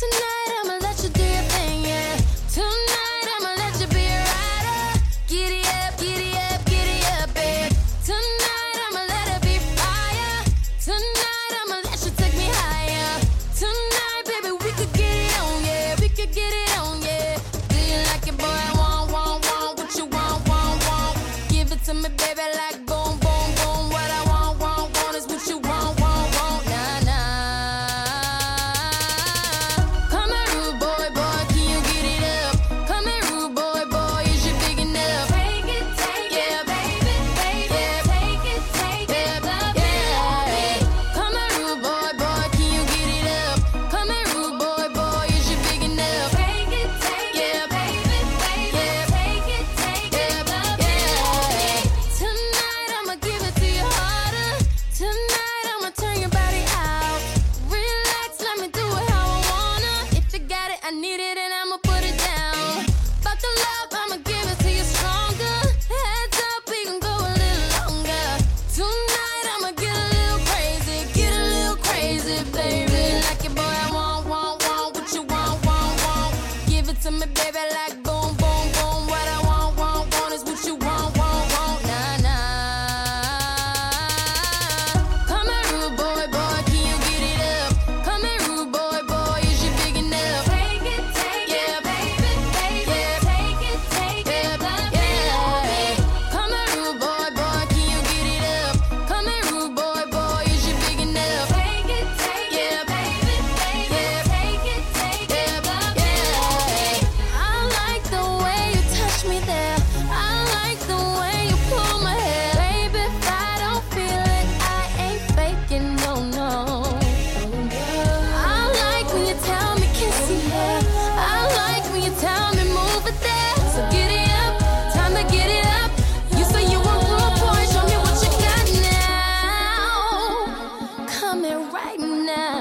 tonight. need it and I'ma put it down. Fuck the love, I'ma give it to you stronger. Heads up, we can go a little longer. Tonight I'ma get a little crazy, get a little crazy, baby. Like it, boy, I want, want, want what you want, want, want. Give it to me, baby. Like right now.